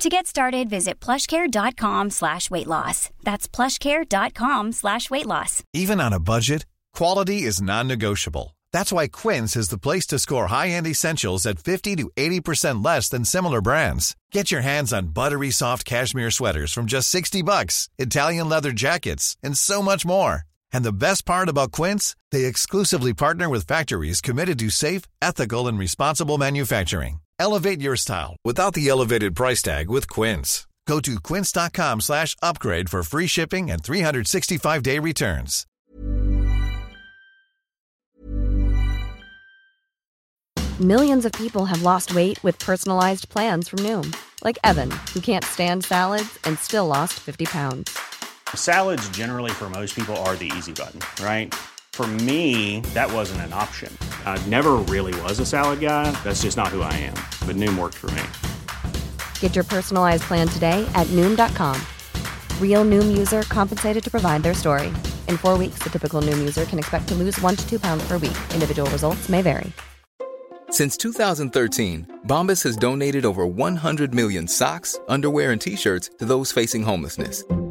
To get started, visit plushcare.com slash weight loss. That's plushcare.com slash weight loss. Even on a budget, quality is non-negotiable. That's why Quince is the place to score high-end essentials at 50 to 80% less than similar brands. Get your hands on buttery soft cashmere sweaters from just 60 bucks, Italian leather jackets, and so much more. And the best part about Quince, they exclusively partner with factories committed to safe, ethical, and responsible manufacturing. Elevate your style without the elevated price tag with Quince. Go to quince.com slash upgrade for free shipping and 365-day returns. Millions of people have lost weight with personalized plans from Noom, like Evan, who can't stand salads and still lost 50 pounds. Salads, generally, for most people, are the easy button, right? For me, that wasn't an option. I never really was a salad guy. That's just not who I am. But Noom worked for me. Get your personalized plan today at Noom.com. Real Noom user compensated to provide their story. In four weeks, the typical Noom user can expect to lose one to two pounds per week. Individual results may vary. Since 2013, Bombas has donated over 100 million socks, underwear, and t shirts to those facing homelessness.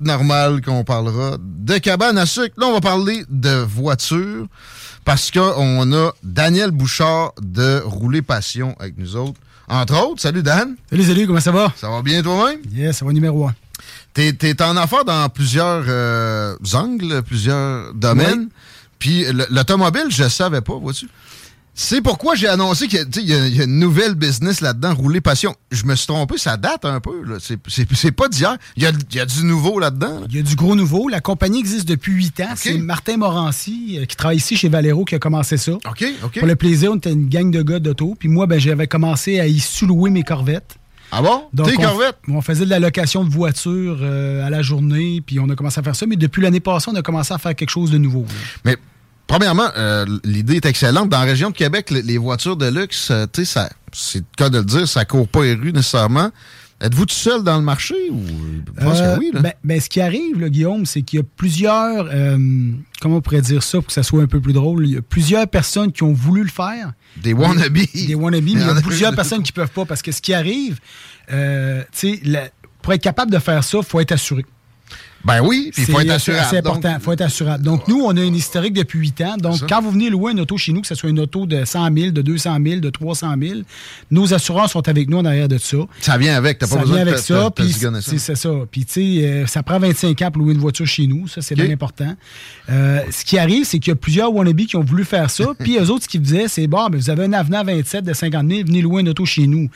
Normal qu'on parlera de cabane à sucre. Là, on va parler de voitures parce qu'on a Daniel Bouchard de Rouler Passion avec nous autres. Entre autres, salut Dan. Salut, salut, comment ça va? Ça va bien toi-même? Yes, ça va numéro un. T'es es en affaire dans plusieurs euh, angles, plusieurs domaines. Puis l'automobile, je savais pas, vois-tu? C'est pourquoi j'ai annoncé qu'il y, y, a une nouvelle business là-dedans, Rouler Passion. Je me suis trompé, ça date un peu. C'est pas d'hier. Il y a, y a, du nouveau là-dedans. Il y a du gros nouveau. La compagnie existe depuis huit ans. C'est Martin Morancy, euh, qui travaille ici chez Valero, qui a commencé ça. OK, OK. Pour le plaisir, on était une gang de gars d'auto. Puis moi, ben, j'avais commencé à y sous-louer mes corvettes. Ah bon? Tes corvettes? On faisait de la location de voitures euh, à la journée, puis on a commencé à faire ça. Mais depuis l'année passée, on a commencé à faire quelque chose de nouveau. Là. Mais Premièrement, euh, l'idée est excellente. Dans la région de Québec, les, voitures de luxe, euh, tu sais, c'est le cas de le dire, ça court pas les rues nécessairement. Êtes-vous tout seul dans le marché ou? Je pense que oui? Là. Ben, ben, ce qui arrive, là, Guillaume, c'est qu'il y a plusieurs, euh, comment on pourrait dire ça pour que ça soit un peu plus drôle, il y a plusieurs personnes qui ont voulu le faire. Des wannabes. Des wannabes, mais il y a plusieurs personnes qui peuvent pas parce que ce qui arrive, tu sais, pour être capable de faire ça, il faut être assuré. Ben oui, il faut être assurable. C'est important, il faut être assurable. Donc, nous, on a une historique depuis 8 ans. Donc, quand vous venez louer une auto chez nous, que ce soit une auto de 100 000, de 200 000, de 300 000, nos assurances sont avec nous en arrière de ça. Ça vient avec, t'as pas ça besoin vient de avec ça. Puis c'est ça. Puis, tu sais, euh, ça prend 25 ans pour louer une voiture chez nous. Ça, c'est bien important. Euh, ce qui arrive, c'est qu'il y a plusieurs wannabes qui ont voulu faire ça. puis, eux autres, ce qu'ils disaient, c'est bon, mais vous avez un avenant 27 de 50 000, venez louer une auto chez nous.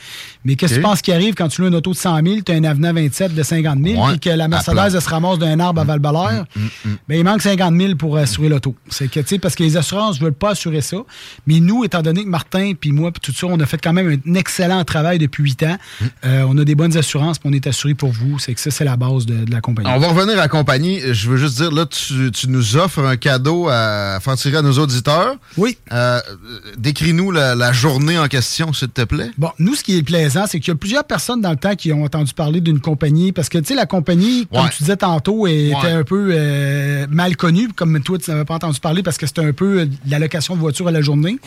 Mais qu'est-ce que tu penses qui arrive quand tu loues une auto de 100 000, tu as un avenant 27 de 50 000, puis que la Mercedes, se ramasse d'un arbre à val Mm, mm, mm. Ben, il manque 50 000 pour assurer l'auto. C'est que, parce que les assurances ne veulent pas assurer ça. Mais nous, étant donné que Martin puis moi, puis tout ça, on a fait quand même un excellent travail depuis 8 ans. Euh, on a des bonnes assurances, puis on est assuré pour vous. C'est que ça, c'est la base de, la compagnie. On va revenir à la compagnie. Je veux juste dire, là, tu, nous offres un cadeau à faire tirer à nos auditeurs. Oui. Euh, décris-nous la, journée en question, s'il te plaît. Bon, nous, ce qui est plaisant, c'est qu'il y a plusieurs personnes dans le temps qui ont entendu parler d'une compagnie. Parce que, tu sais, la compagnie, comme tu disais tantôt, était un peu euh, mal connu, comme toi, tu n'avais pas entendu parler parce que c'était un peu euh, de la location de voiture à la journée.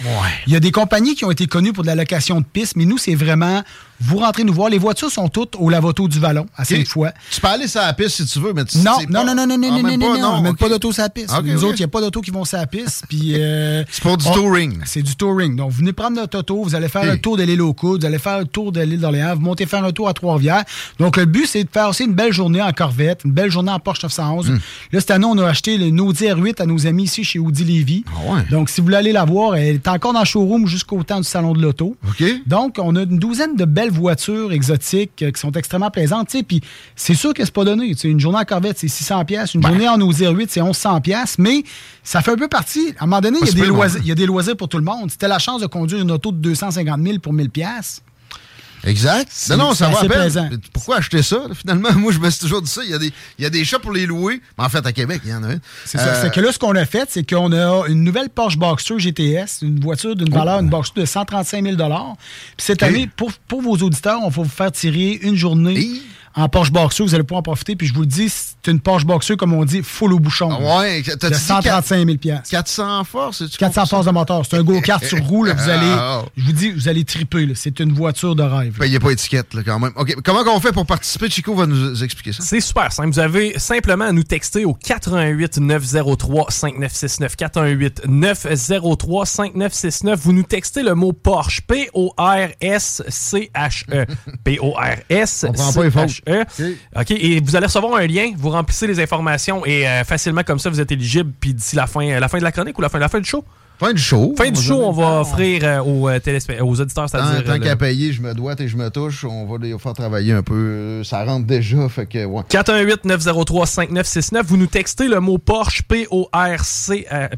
Il y a des compagnies qui ont été connues pour de la location de pistes, mais nous, c'est vraiment Vous rentrez nous voir. Les voitures sont toutes au lavoto du Vallon, à cinq fois. Tu peux aller sur la piste si tu veux, mais tu non, sais non, non, non, non, non, Ah, non, même non, non, on mène ok. pas d'auto sur la piste. Nous autres, il n'y a pas d'auto qui vont sur la piste. Puis, euh, C'est pour du touring. C'est du touring. Donc, vous venez prendre notre auto, vous allez faire un tour de l'île aux Coudes, vous allez faire un tour de l'île d'Orléans, vous montez faire un tour à Trois-Rivières. Donc, le but, c'est de faire aussi une belle journée en Corvette, une belle journée en Porsche 911. Hmm. Là, cette année, on a acheté le Audi R8 à nos amis ici chez Audi Lévy. Ah. Donc, si vous voulez aller la voir, elle est encore dans le showroom jusqu'au temps du salon de l'auto. Donc, on a une douzaine de belles voitures exotiques euh, qui sont extrêmement plaisantes. Puis, c'est sûr que c'est pas donné. Une journée en Corvette, c'est 600 pièces. Une journée en Audi R8, c'est 1100 pièces. Mais ça fait un peu partie. À un moment donné, il y, a des loisirs, il y a des loisirs pour tout le monde. Si t'as la chance de conduire une auto de 250 000 pour 1000 pièces, Exact. Non, non, ça va à peine. Pourquoi acheter ça, là, finalement? Moi, je me suis toujours dit ça. Il y a des, il y a des chats pour les louer. Mais en fait, à Québec, il y en a un. c'est ça. Euh, C'est que là, ce qu'on a fait, c'est qu'on a une nouvelle Porsche Boxster GTS, une voiture d'une valeur, une Boxster de 135 000 Puis cette Oh. Année, pour, pour vos auditeurs, on va vous faire tirer une journée Hey. en Porsche Boxster. Vous allez pouvoir en profiter. Puis je vous le dis, c'est une Porsche Boxster, comme on dit, full au bouchon. Ah Ouais, t'as dit 135 000 400 forces? tu 400 forces de moteur. C'est un go-kart sur roue. là, vous allez, Ah. je vous dis, vous allez triper. là. C'est une voiture de rêve. là. Il n'y a pas d'étiquette, là, quand même. OK. Comment on fait pour participer? Chico va nous expliquer ça. C'est super simple. Vous avez simplement à nous texter au 88 903 5969 418 903 5969. Vous nous textez le mot Porsche P O R S C H E P O R S On prend pas les fautes. C H E. OK et vous allez recevoir un lien, vous remplissez les informations et euh, facilement comme ça vous êtes éligible puis d'ici la fin la fin de la chronique ou la fin la fin du show? Fin du show. Fin du show, on va offrir euh, aux, euh, aux auditeurs, Tant, c'est-à-dire tant euh, qu'à payer, je me dois et je me touche, on va les faire travailler un peu. Euh, Ça rentre déjà, fait que, ouais. 418-903-5969. Vous nous textez le mot Porsche euh,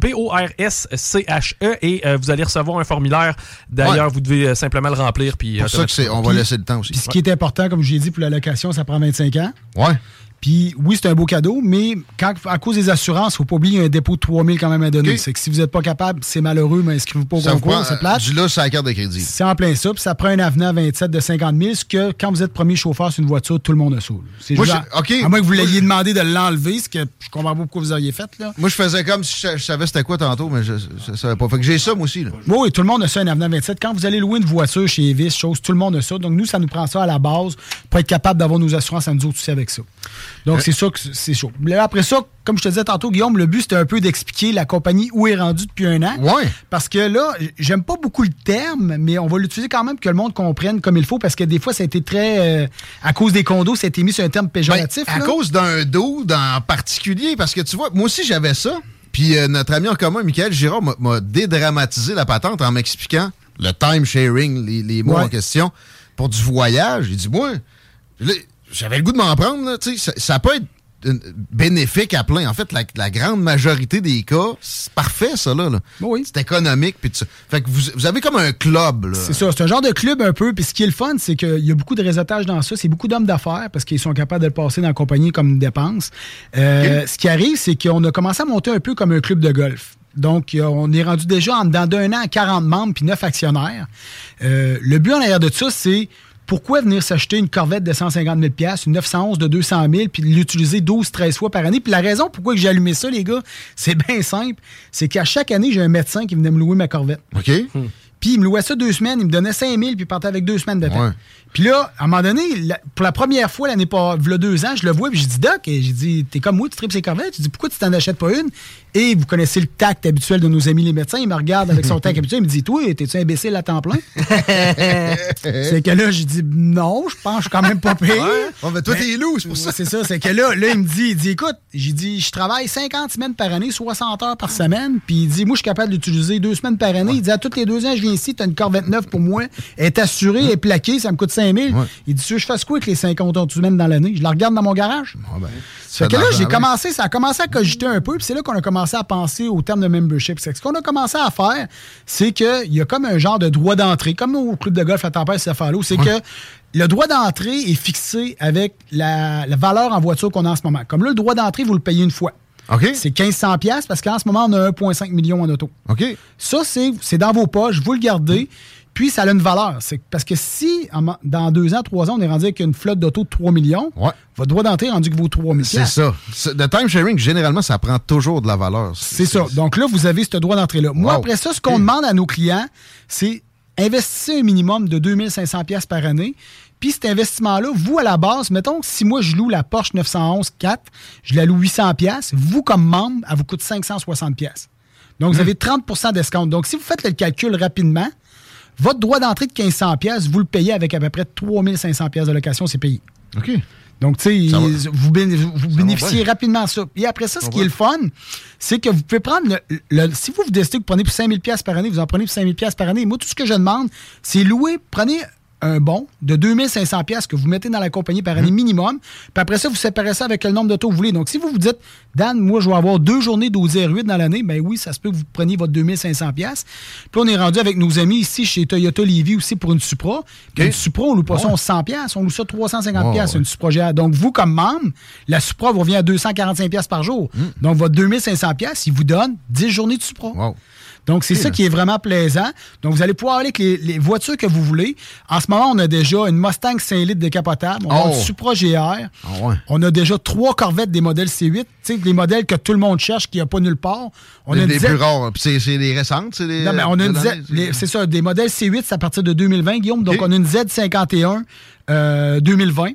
P-O-R-S-C-H-E et euh, vous allez recevoir un formulaire. D'ailleurs, Ouais. vous devez euh, simplement le remplir. Puis, pour ça que c'est, on va laisser le temps aussi. Puis ce qui est important, comme je l'ai dit, pour la location, ça prend 25 ans. Ouais. Puis oui, c'est un beau cadeau, mais quand, à cause des assurances, il ne faut pas oublier un dépôt de 3000 quand même à donner. C'est que si vous n'êtes pas capable, c'est malheureux, mais inscrivez-vous pas au Ça concours, c'est euh, plate. Du là, c'est la carte de crédit. C'est en plein ça, puis ça prend un avenant à 27 de 50 000, ce que quand vous êtes premier chauffeur sur une voiture, tout le monde a là. C'est. À moins que vous l'ayez demandé de l'enlever, ce que je comprends pas pourquoi vous auriez fait. Là. Moi, je faisais comme si je, je savais c'était quoi tantôt, mais je ne savais pas. Fait que j'ai ça, moi aussi. Là. Oui, oui, tout le monde a ça, un avenant 27. Quand vous allez louer une voiture chez Evis, chose, tout le monde a ça. Donc, nous, ça nous prend ça à la base pour être capable d'avoir nos assurances à nous autres aussi avec ça. Donc, c'est ça que c'est chaud. Après ça, comme je te disais tantôt, Guillaume, le but, c'était un peu d'expliquer la compagnie où est rendue depuis un an. Ouais. Parce que là, j'aime pas beaucoup le terme, mais on va l'utiliser quand même pour que le monde comprenne comme il faut, parce que des fois, ça a été très. euh, à cause des condos, ça a été mis sur un terme Ben, péjoratif. à là. cause d'un dos en particulier, parce que tu vois, moi aussi j'avais ça. Puis euh, notre ami en commun, Michael Girard, m'a- m'a dédramatisé la patente en m'expliquant le time sharing, les, les mots Ouais. en question, pour du voyage. Il dit, moi, j'avais le goût de m'en prendre. là, ça, ça peut être bénéfique à plein. En fait, la, la grande majorité des cas, c'est parfait, ça, là. là. Oui. C'est économique. Ça. Fait que vous, vous avez comme un club. là. C'est ça, c'est un genre de club un peu. Puis ce qui est le fun, c'est qu'il y a beaucoup de réseautage dans ça. C'est beaucoup d'hommes d'affaires parce qu'ils sont capables de le passer dans la compagnie comme une dépense. Euh, Ce qui arrive, c'est qu'on a commencé à monter un peu comme un club de golf. Donc, on est rendu déjà en dedans d'un an à 40 membres puis 9 actionnaires. Euh, le but en arrière de ça, c'est pourquoi venir s'acheter une Corvette de 150 000 une 911 de 200 000 puis l'utiliser 12-13 fois par année? Puis la raison pourquoi que j'ai allumé ça, les gars, c'est bien simple. C'est qu'à chaque année, j'ai un médecin qui venait me louer ma Corvette. OK? Puis il me louait ça deux semaines, il me donnait 5 000 puis il partait avec deux semaines de temps. Ouais. Puis là, à un moment donné, la- pour la première fois l'année pas, v'là deux ans, je le vois puis je dis Doc, et j'ai dit t'es comme moi, tu tripes ces corvettes, tu dis pourquoi tu t'en achètes pas une? Et vous connaissez le tact habituel de nos amis les médecins, il me regarde avec son tact habituel, il me dit toi, t'es-tu imbécile à temps plein? C'est que là, j'ai dit non, je pense que je suis quand même pas pire. Bon, ben, toi, t'es loup, c'est pour ça. Ouais, C'est ça, c'est que là, là, il me dit, il dit, écoute, j'ai dit, je travaille 50 semaines par année, 60 heures par semaine, puis il dit, moi, je suis capable d'utiliser deux semaines par année. Il dit, à toutes les deux ans, je viens ici, tu as une Corvette neuve pour moi, elle est assurée, elle est plaquée, ça me coûte 5 000. Ouais. Il dit, tu veux que je fasse quoi avec les 50 heures semaines dans l'année? Je la regarde dans mon garage. Ah, ben, Fait que là, j'ai commencé, ça a commencé à cogiter un peu, puis c'est là qu'on a commencé à penser au terme de membership. Ce qu'on a commencé à faire, c'est qu'il y a comme un genre de droit d'entrée, comme au club de golf à Tempête, c'est là c'est que le droit d'entrée est fixé avec la, la valeur en voiture qu'on a en ce moment. Comme là, le droit d'entrée, vous le payez une fois. C'est 1500 pièces parce qu'en ce moment, on a 1,5 million en auto. OK? Ça, c'est c'est dans vos poches, vous le gardez, puis ça a une valeur. C'est parce que si, en- dans deux ans, trois ans, on est rendu avec une flotte d'auto de 3 millions, Ouais. votre droit d'entrée est rendu que vaut 3 000 C'est ça. Le time sharing, généralement, ça prend toujours de la valeur. C'est ça. Donc là, vous avez ce droit d'entrée-là. Moi, Wow. après ça, ce qu'on demande à nos clients, c'est investissez un minimum de 2500 pièces par année. Puis cet investissement-là, vous, à la base, mettons si moi, je loue la Porsche 911 4, je la loue 800 pièces, vous, comme membre, elle vous coûte 560 pièces. Donc, vous avez 30% d'escompte. Donc, si vous faites le calcul rapidement, votre droit d'entrée de 1500 pièces, vous le payez avec à peu près 3500 pièces de location, c'est payé. OK. Donc, tu sais, vous, béné- vous bénéficiez rapidement de ça. Et après ça, ce Ça qui va. est le fun, c'est que vous pouvez prendre le, le- si vous vous décidez que vous prenez pour 5000 pièces par année, vous en prenez pour 5000 pièces par année. Moi, tout ce que je demande, c'est louer, prenez un bon de 2500 pièces que vous mettez dans la compagnie par Hum. année minimum. Puis après ça, vous séparez ça avec le nombre d'autos que vous voulez. Donc, si vous vous dites, Dan, moi, je vais avoir deux journées d'OZ8 dans l'année, ben oui, ça se peut que vous preniez votre 2500 pièces. Puis on est rendu avec nos amis ici chez Toyota Levy aussi pour une Supra. Puis Une Supra, on loue pas ça 100 pièces, on loue ça 350 Ouais, pièces ouais. une Supra GR. Donc, vous, comme membre, la Supra vous revient à 245 pièces par jour. Hum. Donc, votre 2500 pièces, il vous donne 10 journées de Supra. Wow. Donc, c'est ça qui est vraiment plaisant. Donc, vous allez pouvoir aller avec les, les voitures que vous voulez. En ce moment, on a déjà une Mustang 5 litres décapotable. On a Oh. une Supra GR. Ah ouais. On a déjà trois Corvettes des modèles C8. Tu sais, les modèles que tout le monde cherche, qu'il n'y a pas nulle part. On les a plus rares. Puis c'est- c'est les récentes, c'est les. non, mais on a une c'est ça, des modèles C8, c'est à partir de 2020, Guillaume. Donc, on a une Z51 euh, 2020.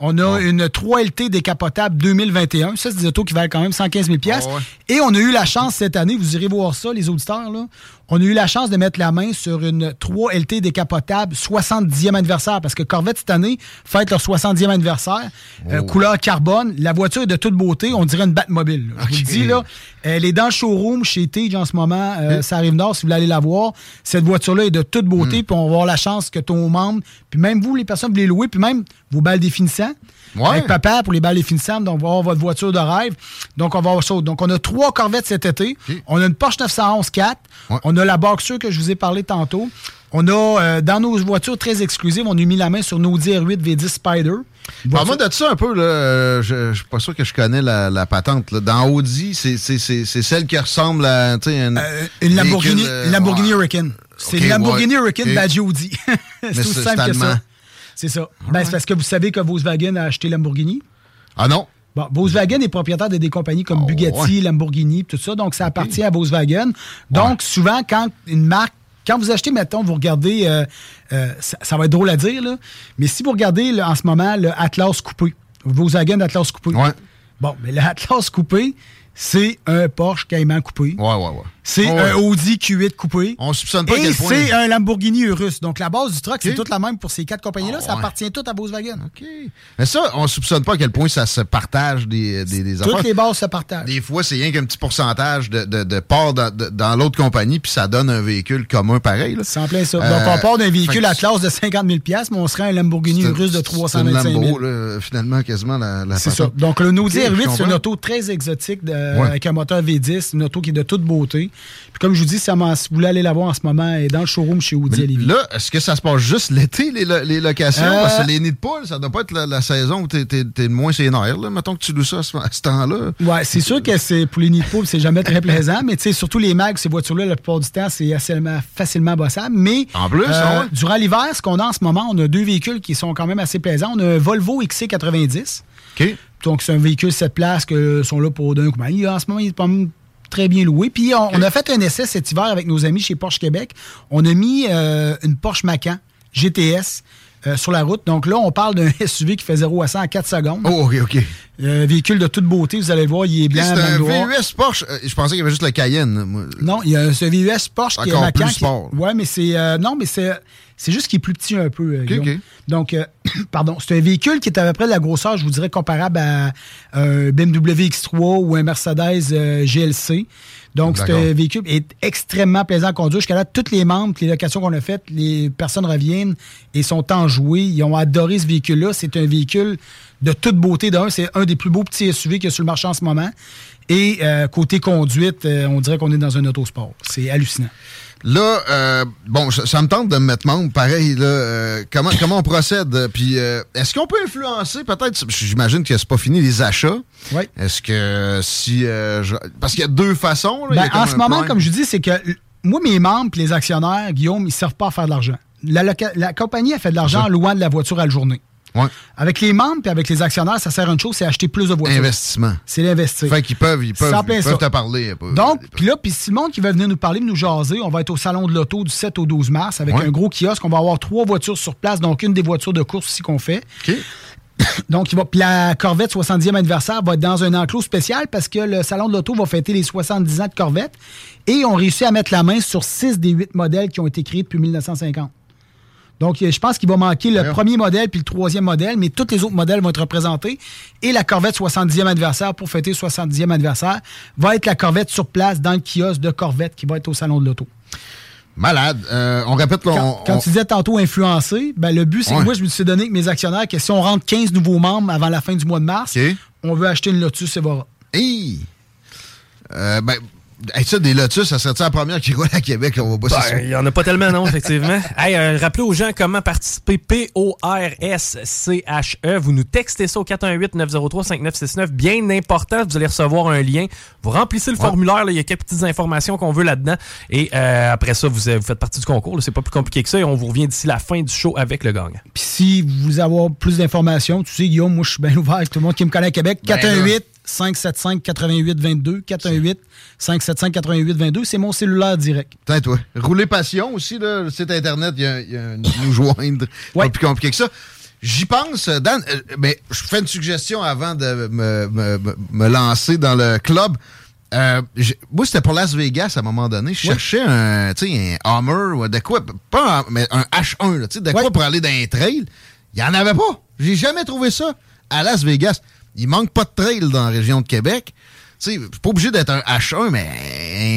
On a une 3LT décapotable 2021. Ça, c'est des autos qui valent quand même 115 000 Ah ouais. Et on a eu la chance cette année, vous irez voir ça, les auditeurs, là. On a eu la chance de mettre la main sur une 3LT décapotable 70e anniversaire parce que Corvette cette année fête leur 70e anniversaire. Euh, couleur carbone. La voiture est de toute beauté. On dirait une Batmobile. là. Je vous le dis, là. Elle est dans le showroom chez Tige en ce moment. Euh, Ça arrive nord si vous voulez aller la voir. Cette voiture-là est de toute beauté. Hmm. Puis on va avoir la chance que ton membre, puis même vous, les personnes, vous les louer, puis même vos balles définissants. Ouais. Avec papa pour les balles définissantes. Donc, on va avoir votre voiture de rêve. Donc, on va avoir ça. Donc, on a trois Corvettes cet été. On a une Porsche 911 4. Ouais. On a la Boxer que je vous ai parlé tantôt. On a, euh, dans nos voitures très exclusives, on a mis la main sur nos R8 V10 Spider. Parle-moi de ça un peu. Là. Euh, Je, je suis pas sûr que je connais la, la patente. là. Dans Audi, c'est celle qui ressemble à une, Euh, une Lamborghini, véhicule, euh, Lamborghini ouais. Hurricane. C'est une Lamborghini ouais. Hurricane badge Audi. c'est aussi simple que ça. C'est ça. Ben, c'est parce que vous savez que Volkswagen a acheté Lamborghini. Ah non? Bon, Volkswagen est propriétaire de des compagnies comme Oh, Bugatti, ouais. Lamborghini, tout ça, donc ça appartient à Volkswagen. Donc, souvent, quand une marque, quand vous achetez, mettons, vous regardez, euh, euh, ça, ça va être drôle à dire, là, mais si vous regardez là, en ce moment le Atlas coupé, Volkswagen Atlas coupé, Ouais. bon, mais le Atlas coupé, c'est un Porsche Cayman coupé. Ouais, ouais, ouais. C'est Ouais, un. Audi Q8 coupé. On soupçonne pas à Et quel point. c'est un Lamborghini Urus. Donc, la base du truck, c'est toute la même pour ces quatre compagnies-là. Ah, ça ouais. appartient tout à Volkswagen. OK. Mais ça, on soupçonne pas à quel point ça se partage des, des, des affaires. Toutes les bases se partagent. Des fois, c'est rien qu'un petit pourcentage de, de, de part dans, dans l'autre compagnie, puis ça donne un véhicule commun pareil. là. C'est en plein ça. Euh, Donc, on part d'un véhicule à classe de 50 000 mais on serait un Lamborghini Urus de c'est 325 une 000 Lambo, là, finalement, quasiment la, la C'est ça. Donc, le Audi Ok, je R8, c'est une auto très exotique de- Ouais. avec un moteur V10, une auto qui est de toute beauté. Puis, comme je vous dis, si vous voulez aller la voir en ce moment, elle est dans le showroom chez Audi à Lévis. Là, est-ce que ça se passe juste l'été, les, lo- les locations? Euh, Parce que les nids de poule, ça doit pas être la, la saison où t'es, t'es moins sénère, là. Mettons que tu loues ça à ce, temps-là. Ouais, c'est sûr que c'est pour les nids de poule, c'est jamais très plaisant, mais tu sais, surtout les mags, ces voitures-là, la plupart du temps, c'est facilement, facilement bossable. Mais En plus, ouais. durant l'hiver, ce qu'on a en ce moment, on a deux véhicules qui sont quand même assez plaisants. On a un Volvo XC90. OK. Donc, c'est un véhicule 7 places que sont là pour d'un coup. Ben, En ce moment, il est pas très bien loué. Puis, on, on a fait un essai cet hiver avec nos amis chez Porsche Québec. On a mis euh, une Porsche Macan GTS euh, sur la route. Donc là, on parle d'un SUV qui fait 0 à 100 en 4 secondes. Oh, OK, OK. Euh, véhicule de toute beauté, vous allez le voir, il est blanc, c'est un noir. VUS Porsche. Euh, je pensais qu'il y avait juste le Cayenne. moi. Non, il y a ce VUS Porsche qui est Macan. plus qui- sport. Ouais, mais c'est euh, non, mais c'est c'est juste qu'il est plus petit un peu. euh, Guillaume. ok. Donc, pardon, c'est un véhicule qui est à peu près de la grosseur, je vous dirais, comparable à un BMW X3 ou un Mercedes GLC. Donc, un véhicule est extrêmement plaisant à conduire. Jusqu'à là, tous les membres, les locations qu'on a faites, les personnes reviennent et sont enjouées. Ils ont adoré ce véhicule-là. C'est un véhicule de toute beauté. D'un, c'est un des plus beaux petits SUV qu'il y a sur le marché en ce moment. Et euh, côté conduite, euh, on dirait qu'on est dans un autosport. C'est hallucinant. Là, euh, bon, ça, ça me tente de me mettre membre. Pareil, là, euh, comment, comment on procède? Puis, euh, est-ce qu'on peut influencer peut-être? J'imagine que c'est pas fini les achats. Oui. Est-ce que si. euh, je- parce qu'il y a deux façons. là. Il y Ben, a en ce moment, comme je dis, c'est que moi, mes membres et les actionnaires, Guillaume, ils ne servent pas à faire de l'argent. La, la compagnie a fait de l'argent en louant de la voiture à la journée. Ouais. Avec les membres et avec les actionnaires, ça sert à une chose, c'est acheter plus de voitures. Investissement. C'est l'investir. Fait qu'ils peuvent, ils peuvent, ils peuvent te parler. Donc, puis là, puis si le monde qui veut venir nous parler, nous jaser, on va être au Salon de l'Auto du 7 au 12 mars avec Ouais. un gros kiosque. On va avoir trois voitures sur place, donc une des voitures de course aussi qu'on fait. OK. Donc, il va, puis la Corvette 70e anniversaire va être dans un enclos spécial parce que le Salon de l'Auto va fêter les 70 ans de Corvette et on réussit à mettre la main sur six des huit modèles qui ont été créés depuis 1950. Donc, je pense qu'il va manquer le premier modèle puis le troisième modèle, mais tous les autres modèles vont être représentés. Et la Corvette 70e anniversaire, pour fêter le 70e anniversaire, va être la Corvette sur place dans le kiosque de Corvette qui va être au Salon de l'Auto. Malade. Euh, on répète, là, Quand, on- quand on- tu disais tantôt influencé, ben, le but, c'est Ouais. que moi, je me suis donné avec mes actionnaires que si on rentre 15 nouveaux membres avant la fin du mois de mars, on veut acheter une Lotus Evora. Hey! Euh, ben, hey, ça, des Lotus, ça serait-tu la première qui roule à Québec? On va pas Ben, il n'y en a pas tellement, non, effectivement. hey, euh, rappelez aux gens comment participer. P-O-R-S-C-H-E. E. Vous nous textez ça au 418-903-5969. Bien important, vous allez recevoir un lien. Vous remplissez le formulaire, là, il y a quelques petites informations qu'on veut là-dedans. Et euh, après ça, vous, euh, vous faites partie du concours. là. C'est pas plus compliqué que ça. Et on vous revient d'ici la fin du show avec le gagnant. Puis si vous voulez avoir plus d'informations, tu sais, Guillaume, moi, je suis bien ouvert avec tout le monde qui me connaît à Québec. Ben 418 575 88 22 418 575 88 22 c'est mon cellulaire direct. Putain, toi. Rouler Passion aussi, là, le site Internet, il y a, il y a un nous joindre. Ouais. Pas plus compliqué que ça. J'y pense, Dan, euh, mais je fais une suggestion avant de me, me- me- lancer dans le club. Euh, moi, c'était pour Las Vegas à un moment donné. Je cherchais un, un Hummer ou de quoi, pas un, mais un H1, là, tu sais, de quoi pour aller dans un trail. Il n'y en avait pas. J'ai jamais trouvé ça à Las Vegas. Il manque pas de trail dans la région de Québec. Tu sais, pas obligé d'être un H1, mais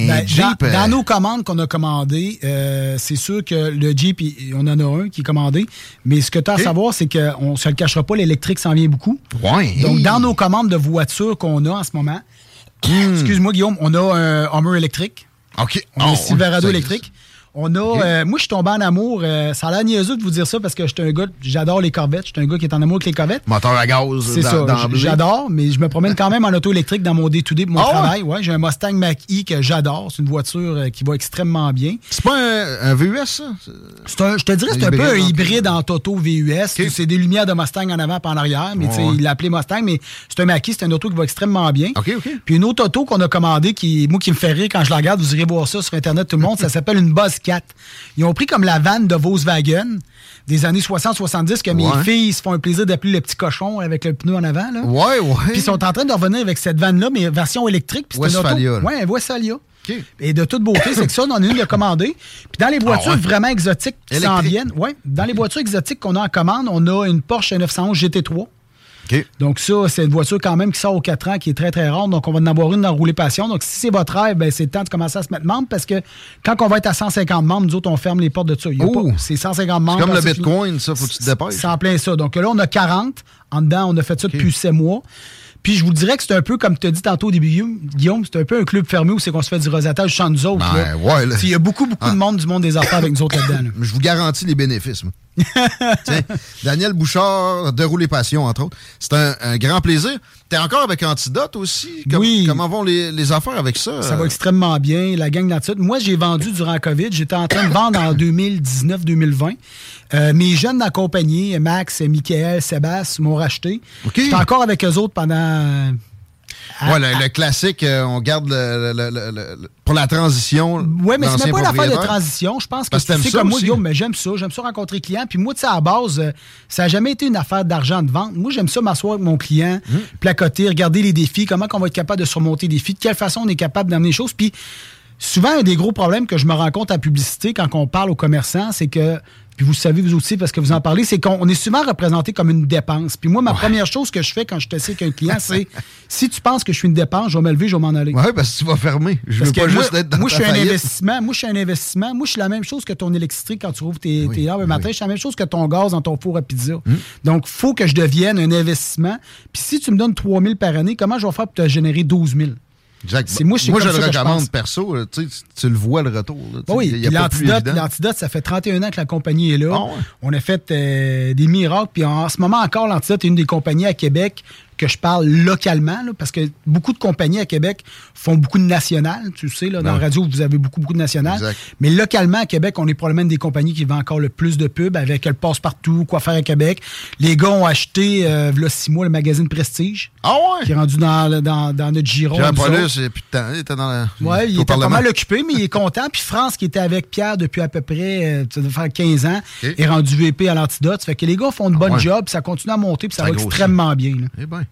un Ben, Jeep. dans, euh, dans nos commandes qu'on a commandées, euh, c'est sûr que le Jeep, il- on en a un qui est commandé. Mais ce que tu as à savoir, c'est qu'on ne se le cachera pas, l'électrique s'en vient beaucoup. Ouais. Donc, dans nos commandes de voitures qu'on a en ce moment, Hmm. excuse-moi, Guillaume, on a un Hummer électrique. OK. On a Oh, un Silverado électrique. On a. euh, moi, je suis tombé en amour. euh, ça a l'air niaiseux de vous dire ça parce que j'étais un gars. J'adore les Corvettes. J'étais un gars qui est en amour avec les Corvettes. Moteur à gaz. C'est ça. J'adore, mais je me promène quand même en auto électrique dans mon day-to-day pour mon Ah travail. Ouais, j'ai un Mustang Mach-E que j'adore. C'est une voiture euh, qui va extrêmement bien. C'est pas un, un VUS, ça? C'est un- je te dirais, c'est Un un peu un hybride entre auto VUS. C'est des lumières de Mustang en avant et en arrière, mais Ouais. il l'a appelé Mustang, mais c'est un Mach-E, c'est un auto qui va extrêmement bien. OK, OK. Puis une autre auto qu'on a commandée, qui, moi, qui me fait rire quand je la regarde, vous irez voir ça sur Internet, tout le monde, ça s'appelle une Buzz 4. Ils ont pris comme la vanne de Volkswagen des années 60-70 que mes filles se font un plaisir d'appeler le petit cochon avec le pneu en avant. Là. Ouais, ouais. Puis ils sont en train de revenir avec cette vanne-là, mais version électrique. Puis auto- Westphalia, là. Ouais, Westphalia. Et de toute beauté, c'est que ça, on en a une de commandée. Puis dans les voitures Ah ouais. vraiment exotiques qui s'en viennent, ouais, dans les voitures exotiques qu'on a en commande, on a une Porsche 911 GT3. Donc ça, c'est une voiture quand même qui sort aux 4 ans, qui est très, très rare. Donc on va en avoir une dans Rouler Passion. Donc si c'est votre rêve, ben, c'est le temps de commencer à se mettre membre parce que quand on va être à 150 membres, nous autres, on ferme les portes de ça. Il y a Oh! C'est 150 membres. C'est comme le. Bitcoin, ça, faut que tu te dépêches. C'est en plein ça. Donc là, on a 40. En dedans, on a fait ça depuis 7 mois. Puis je vous dirais que c'est un peu, comme tu as dit tantôt au début, Guillaume, c'est un peu un club fermé où c'est qu'on se fait du rosatage sans nous autres. Ben, là. ouais, là. Il y a beaucoup, beaucoup Ah. de monde du monde des affaires avec nous autres là-dedans. là. Je vous garantis les bénéfices. moi. Tiens, Daniel Bouchard, de Rouler Passion, entre autres. C'est un, un grand plaisir. T'es encore avec Antidote aussi? Com- Oui. Comment vont les, les affaires avec ça? Ça va extrêmement bien. La gang d'Antidote. Moi, j'ai vendu durant la COVID. J'étais en train de vendre en 2019-2020. Euh, mes jeunes d'accompagné, Max, Michael, Sébastien, m'ont racheté. OK. J'étais encore avec eux autres pendant... à- Ouais, le, le classique, euh, on garde le, le- pour la transition. Oui, mais c'est même pas une affaire de transition. Je pense que Parce que c'est t'aimes ça comme moi. Guillaume, mais j'aime ça. J'aime ça rencontrer clients. Puis moi, tu sais, à la base, euh, ça n'a jamais été une affaire d'argent de vente. Moi, j'aime ça m'asseoir avec mon client, Hum. placoter, regarder les défis, comment on va être capable de surmonter les défis, de quelle façon on est capable d'amener les choses. Puis souvent, un des gros problèmes que je me rends compte en publicité quand on parle aux commerçants, c'est que, puis vous savez vous aussi parce que vous en parlez, c'est qu'on on est souvent représenté comme une dépense. Puis moi, ma première chose que je fais quand je t'assieds avec un client, c'est si tu penses que je suis une dépense, je vais me lever, je vais m'en aller. Ouais, parce que tu vas fermer. Je Parce veux que pas moi, juste être dans moi, je suis un investissement. Moi, je suis un investissement. Moi, je suis la même chose que ton électrique quand tu rouvres tes, Oui, tes arbres le oui. matin. Je suis la même chose que ton gaz dans ton four à pizza. Hmm. Donc, il faut que je devienne un investissement. Puis si tu me donnes 3 000 par année, comment je vais faire pour te générer 12 000? Moi, je le je recommande perso. là, tu, le vois le retour. là, Oui, l'antidote, ça fait 31 ans que la compagnie est là. Ah ouais. On a fait euh, des miracles. Puis en ce moment encore, l'antidote est une des compagnies à Québec que je parle localement, là, parce que beaucoup de compagnies à Québec font beaucoup de nationales, tu sais, là, dans la radio, vous avez beaucoup, beaucoup de nationales. Exact. Mais localement, à Québec, on est probablement des compagnies qui vendent encore le plus de pubs avec le passe-partout, quoi faire à Québec. Les gars ont acheté, euh, v'là six mois, le magazine Prestige, Ah qui est ouais? rendu dans, le- dans, dans notre giron. Pierre Paulus, plus de temps. Il était dans la, Ouais, il était pas mal occupé, mais il est content. Puis France, qui était avec Pierre depuis à peu près, euh, ça doit faire 15 ans, est rendu VP à l'antidote. Ça fait que les gars font une bonne ouais. job, puis ça continue à monter, puis ça, Ça va grossit. extrêmement bien. là. Eh bien.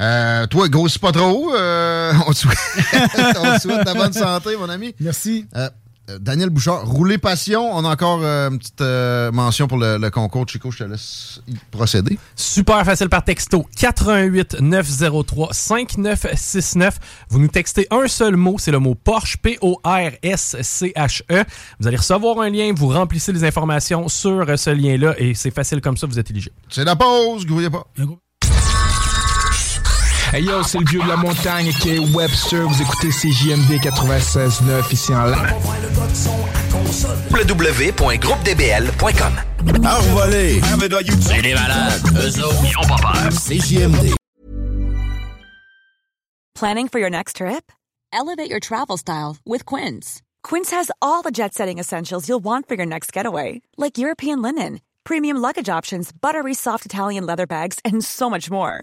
Euh, toi, grossis pas trop. euh, on, te souhaite, on te souhaite la bonne santé, mon ami. Merci. Euh, euh, Daniel Bouchard, rouler passion. On a encore euh, une petite euh, mention pour le, le concours. Chico, je te laisse y procéder. Super facile par texto 88 903 5969. Vous nous textez un seul mot, c'est le mot Porsche P O R S C H E. Vous allez recevoir un lien, vous remplissez les informations sur ce lien-là et c'est facile comme ça, vous êtes éligible. C'est la pause, grouillez pas. Hey yo, c'est le vieux de la montagne qui est Webster. Vous écoutez CJMD 96.9 ici en live. www.groupedbl.com Envolé. C'est des malades. Eux autres, ils ont pas peur. CJMD. Planning for your next trip? Elevate your travel style with Quince. Quince has all the jet setting essentials you'll want for your next getaway, like European linen, premium luggage options, buttery soft Italian leather bags, and so much more.